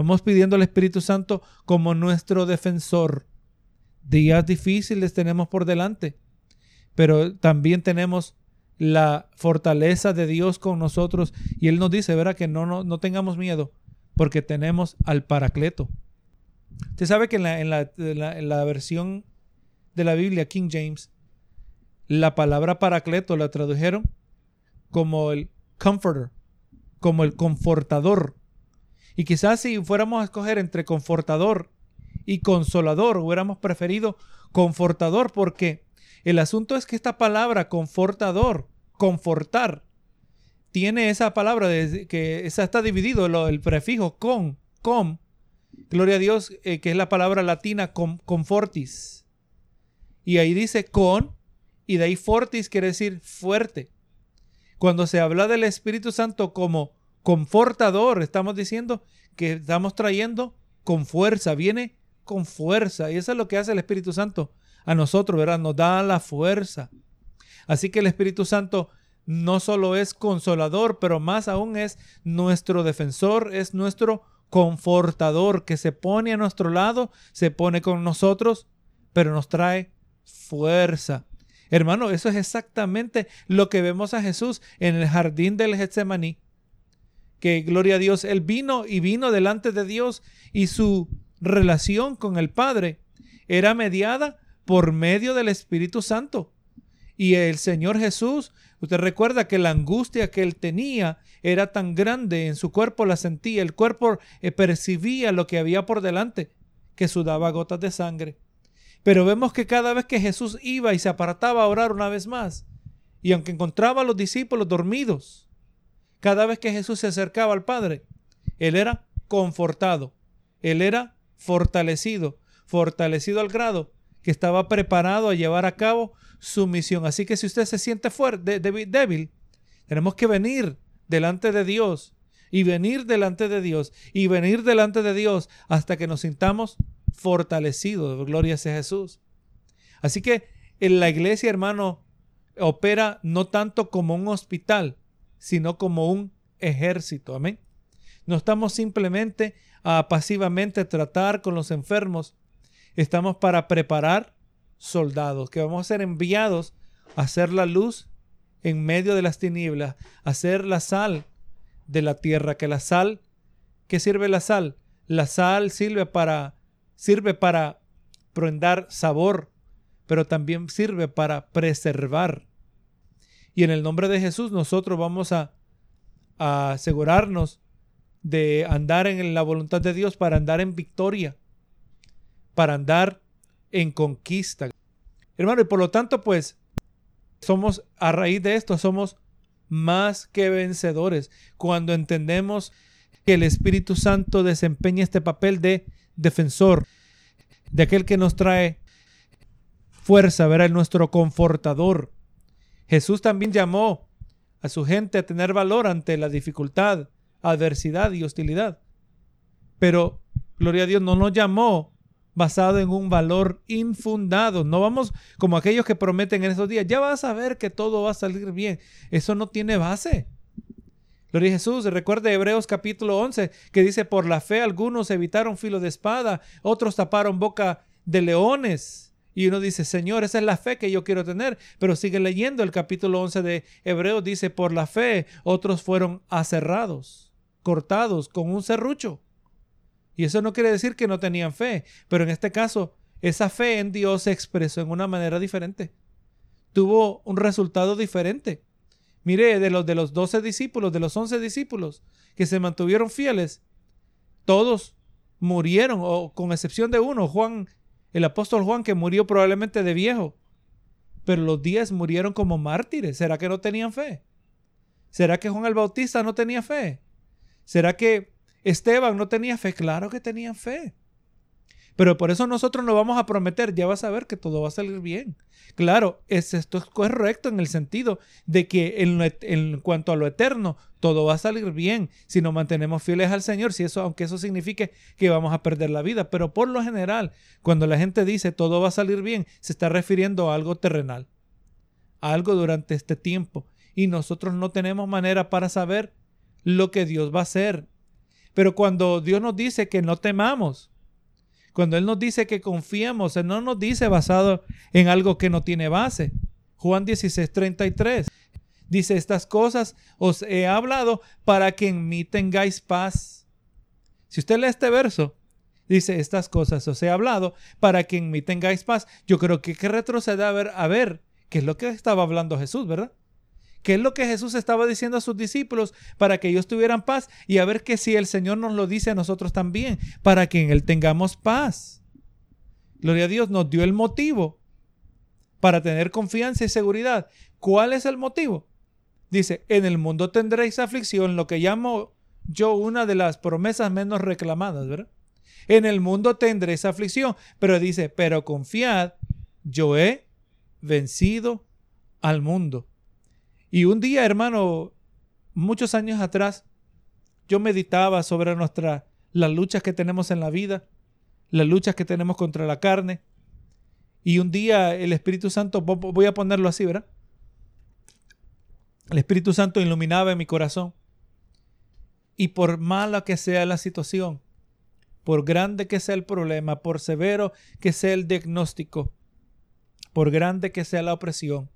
Speaker 1: Vamos pidiendo al Espíritu Santo como nuestro defensor. Días difíciles tenemos por delante, pero también tenemos la fortaleza de Dios con nosotros y Él nos dice, verá, que no, no, no tengamos miedo, porque tenemos al Paracleto. Usted sabe que en la, en, la, en la versión de la Biblia, King James, la palabra Paracleto la tradujeron como el comforter, como el confortador. Y quizás si fuéramos a escoger entre confortador y consolador, hubiéramos preferido confortador porque el asunto es que esta palabra confortador, confortar, tiene esa palabra de, que esa está dividido el prefijo con, con, gloria a Dios, eh, que es la palabra latina confortis. Y ahí dice con y de ahí fortis quiere decir fuerte. Cuando se habla del Espíritu Santo como confortador, estamos diciendo que estamos trayendo con fuerza, viene con fuerza. Y eso es lo que hace el Espíritu Santo a nosotros, ¿verdad? Nos da la fuerza. Así que el Espíritu Santo no solo es consolador, pero más aún es nuestro defensor, es nuestro confortador que se pone a nuestro lado, se pone con nosotros, pero nos trae fuerza. Hermano, eso es exactamente lo que vemos a Jesús en el jardín del Getsemaní. Que gloria a Dios, él vino y vino delante de Dios y su relación con el Padre era mediada por medio del Espíritu Santo. Y el Señor Jesús, usted recuerda que la angustia que él tenía era tan grande, en su cuerpo la sentía, el cuerpo eh, percibía lo que había por delante, que sudaba gotas de sangre. Pero vemos que cada vez que Jesús iba y se apartaba a orar una vez más, y aunque encontraba a los discípulos dormidos, cada vez que Jesús se acercaba al Padre, Él era confortado, Él era fortalecido, fortalecido al grado que estaba preparado a llevar a cabo su misión. Así que si usted se siente fuerte, débil, tenemos que venir delante de Dios y venir delante de Dios y venir delante de Dios hasta que nos sintamos fortalecido. Gloria sea Jesús. Así que en la iglesia, hermano, opera no tanto como un hospital, sino como un ejército. Amén. No estamos simplemente a pasivamente tratar con los enfermos. Estamos para preparar soldados que vamos a ser enviados a hacer la luz en medio de las tinieblas, a ser la sal de la tierra, que la sal, ¿qué sirve la sal? La sal sirve para sirve para sabor, pero también sirve para preservar. Y en el nombre de Jesús nosotros vamos a, asegurarnos de andar en la voluntad de Dios para andar en victoria, para andar en conquista. Hermano, y por lo tanto, pues, somos, a raíz de esto, somos más que vencedores cuando entendemos que el Espíritu Santo desempeñe este papel de defensor, de aquel que nos trae fuerza, verá, nuestro confortador. Jesús también llamó a su gente a tener valor ante la dificultad, adversidad y hostilidad. Pero, gloria a Dios, no nos llamó basado en un valor infundado. No vamos como aquellos que prometen en esos días, ya vas a ver que todo va a salir bien. Eso no tiene base. Gloria a Jesús, recuerde Hebreos capítulo 11 que dice, por la fe algunos evitaron filo de espada, otros taparon boca de leones. Y uno dice, Señor, esa es la fe que yo quiero tener. Pero sigue leyendo el capítulo 11 de Hebreos, dice, por la fe otros fueron aserrados, cortados con un serrucho. Y eso no quiere decir que no tenían fe, pero en este caso, esa fe en Dios se expresó en una manera diferente. Tuvo un resultado diferente. Mire, de los de los 12 discípulos, de los 11 discípulos que se mantuvieron fieles, todos murieron, o con excepción de uno, Juan, el apóstol Juan, que murió probablemente de viejo. Pero los 10 murieron como mártires. ¿Será que no tenían fe? ¿Será que Juan el Bautista no tenía fe? ¿Será que Esteban no tenía fe? Claro que tenían fe. Pero por eso nosotros no vamos a prometer, ya vas a ver que todo va a salir bien. Claro, es, esto es correcto en el sentido de que en, en, cuanto a lo eterno, todo va a salir bien si nos mantenemos fieles al Señor, si eso, aunque eso signifique que vamos a perder la vida. Pero por lo general, cuando la gente dice todo va a salir bien, se está refiriendo a algo terrenal, a algo durante este tiempo. Y nosotros no tenemos manera para saber lo que Dios va a hacer. Pero cuando Dios nos dice que no temamos, cuando Él nos dice que confiemos, Él no nos dice basado en algo que no tiene base. Juan 16, 33. Dice, estas cosas os he hablado para que en mí tengáis paz. Si usted lee este verso, dice, estas cosas os he hablado para que en mí tengáis paz. Yo creo que hay que retroceder a ver, a ver qué es lo que estaba hablando Jesús, ¿verdad? ¿Qué es lo que Jesús estaba diciendo a sus discípulos para que ellos tuvieran paz? Y a ver que si el Señor nos lo dice a nosotros también, para que en Él tengamos paz. Gloria a Dios, nos dio el motivo para tener confianza y seguridad. ¿Cuál es el motivo? Dice, en el mundo tendréis aflicción, lo que llamo yo una de las promesas menos reclamadas, ¿verdad? En el mundo tendréis aflicción, pero dice, pero confiad, yo he vencido al mundo. Y un día, hermano, muchos años atrás, yo meditaba sobre nuestra, las luchas que tenemos en la vida, las luchas que tenemos contra la carne. Y un día el Espíritu Santo, voy a ponerlo así, ¿verdad? El Espíritu Santo iluminaba mi corazón. Y por mala que sea la situación, por grande que sea el problema, por severo que sea el diagnóstico, por grande que sea la opresión,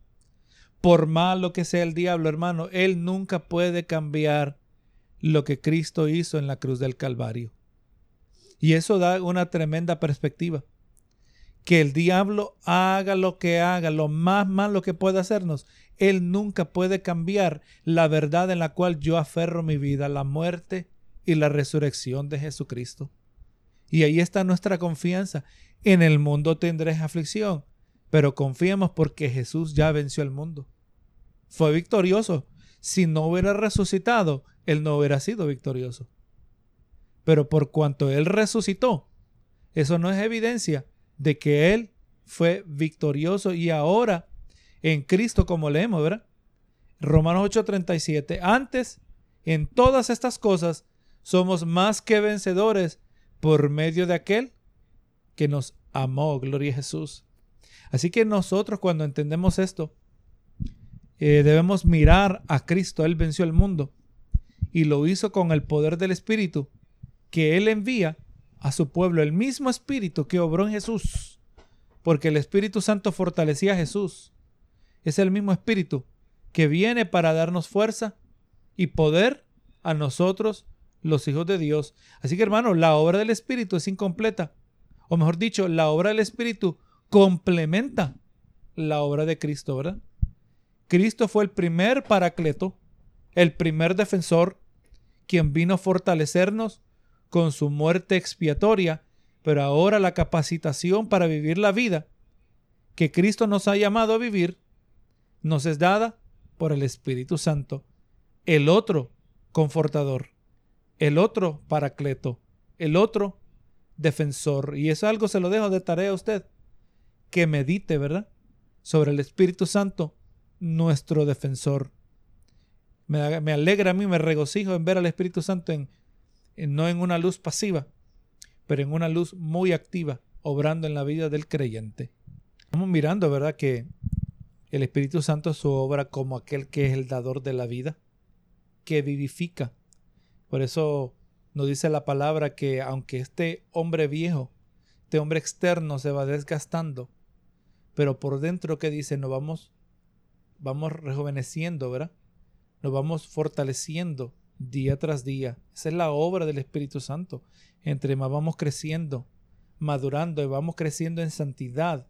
Speaker 1: por malo que sea el diablo, hermano, él nunca puede cambiar lo que Cristo hizo en la cruz del Calvario. Y eso da una tremenda perspectiva. Que el diablo haga lo que haga, lo más malo que pueda hacernos, él nunca puede cambiar la verdad en la cual yo aferro mi vida, la muerte y la resurrección de Jesucristo. Y ahí está nuestra confianza. En el mundo tendréis aflicción, pero confiemos porque Jesús ya venció el mundo fue victorioso. Si no hubiera resucitado, él no hubiera sido victorioso. Pero por cuanto él resucitó, eso no es evidencia de que él fue victorioso y ahora en Cristo, como leemos, ¿verdad? Romanos 8:37. Antes, en todas estas cosas, somos más que vencedores por medio de aquel que nos amó, gloria a Jesús. Así que nosotros cuando entendemos esto, eh, debemos mirar a Cristo. Él venció el mundo y lo hizo con el poder del Espíritu que Él envía a su pueblo, el mismo Espíritu que obró en Jesús, porque el Espíritu Santo fortalecía a Jesús. Es el mismo Espíritu que viene para darnos fuerza y poder a nosotros, los hijos de Dios. Así que hermano, la obra del Espíritu es incompleta. O mejor dicho, la obra del Espíritu complementa la obra de Cristo, ¿verdad? Cristo fue el primer paracleto, el primer defensor, quien vino a fortalecernos con su muerte expiatoria, pero ahora la capacitación para vivir la vida que Cristo nos ha llamado a vivir nos es dada por el Espíritu Santo, el otro confortador, el otro paracleto, el otro defensor. Y eso algo se lo dejo de tarea a usted. Que medite, ¿verdad? Sobre el Espíritu Santo, nuestro defensor. Me, alegra a mí, me regocijo en ver al Espíritu Santo en, no en una luz pasiva, pero en una luz muy activa, obrando en la vida del creyente. Estamos mirando, ¿verdad? Que el Espíritu Santo su obra como aquel que es el dador de la vida, que vivifica. Por eso nos dice la palabra que aunque este hombre viejo, este hombre externo se va desgastando, pero por dentro que dice, nos vamos, vamos rejuveneciendo, ¿verdad? Nos vamos fortaleciendo día tras día. Esa es la obra del Espíritu Santo. Entre más vamos creciendo, madurando y vamos creciendo en santidad,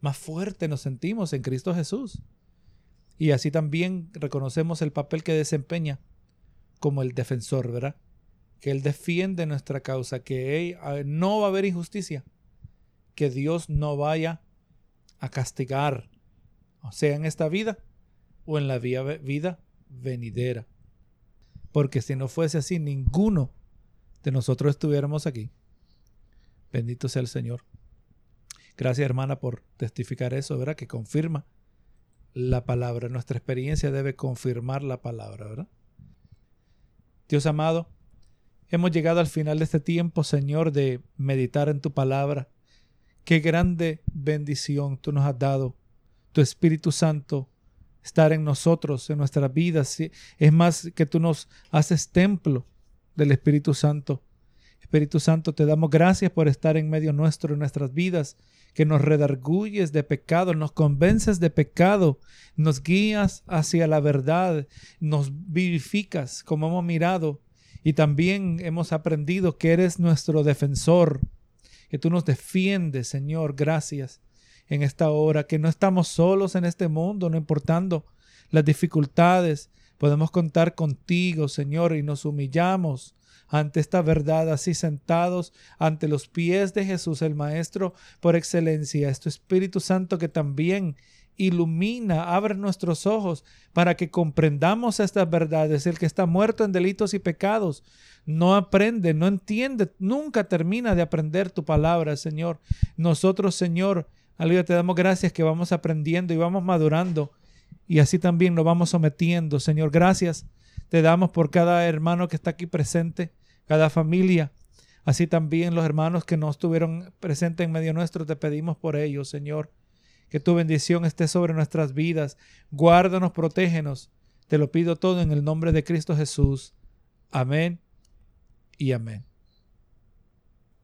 Speaker 1: más fuerte nos sentimos en Cristo Jesús. Y así también reconocemos el papel que desempeña como el defensor, ¿verdad? Que Él defiende nuestra causa, que no va a haber injusticia, que Dios no vaya a castigar, sea, en esta vida o en la vida venidera. Porque si no fuese así, ninguno de nosotros estuviéramos aquí. Bendito sea el Señor. Gracias hermana por testificar eso, ¿verdad? Que confirma la palabra. Nuestra experiencia debe confirmar la palabra, ¿verdad? Dios amado, hemos llegado al final de este tiempo, Señor, de meditar en tu palabra. Qué grande bendición tú nos has dado. Tu Espíritu Santo estar en nosotros, en nuestras vidas. Es más que tú nos haces templo del Espíritu Santo. Espíritu Santo, te damos gracias por estar en medio nuestro, en nuestras vidas, que nos redarguyes de pecado, nos convences de pecado, nos guías hacia la verdad, nos vivificas como hemos mirado y también hemos aprendido que eres nuestro defensor, que tú nos defiendes, Señor, gracias en esta hora, que no estamos solos en este mundo, no importando las dificultades, podemos contar contigo, Señor, y nos humillamos ante esta verdad, así sentados ante los pies de Jesús, el Maestro por excelencia, este Espíritu Santo que también ilumina, abre nuestros ojos para que comprendamos estas verdades. El que está muerto en delitos y pecados no aprende, no entiende, nunca termina de aprender tu palabra, Señor. Nosotros, Señor, Aleluya, te damos gracias que vamos aprendiendo y vamos madurando y así también nos vamos sometiendo. Señor, gracias te damos por cada hermano que está aquí presente, cada familia. Así también los hermanos que no estuvieron presentes en medio nuestro, te pedimos por ellos, Señor. Que tu bendición esté sobre nuestras vidas. Guárdanos, protégenos. Te lo pido todo en el nombre de Cristo Jesús. Amén y amén.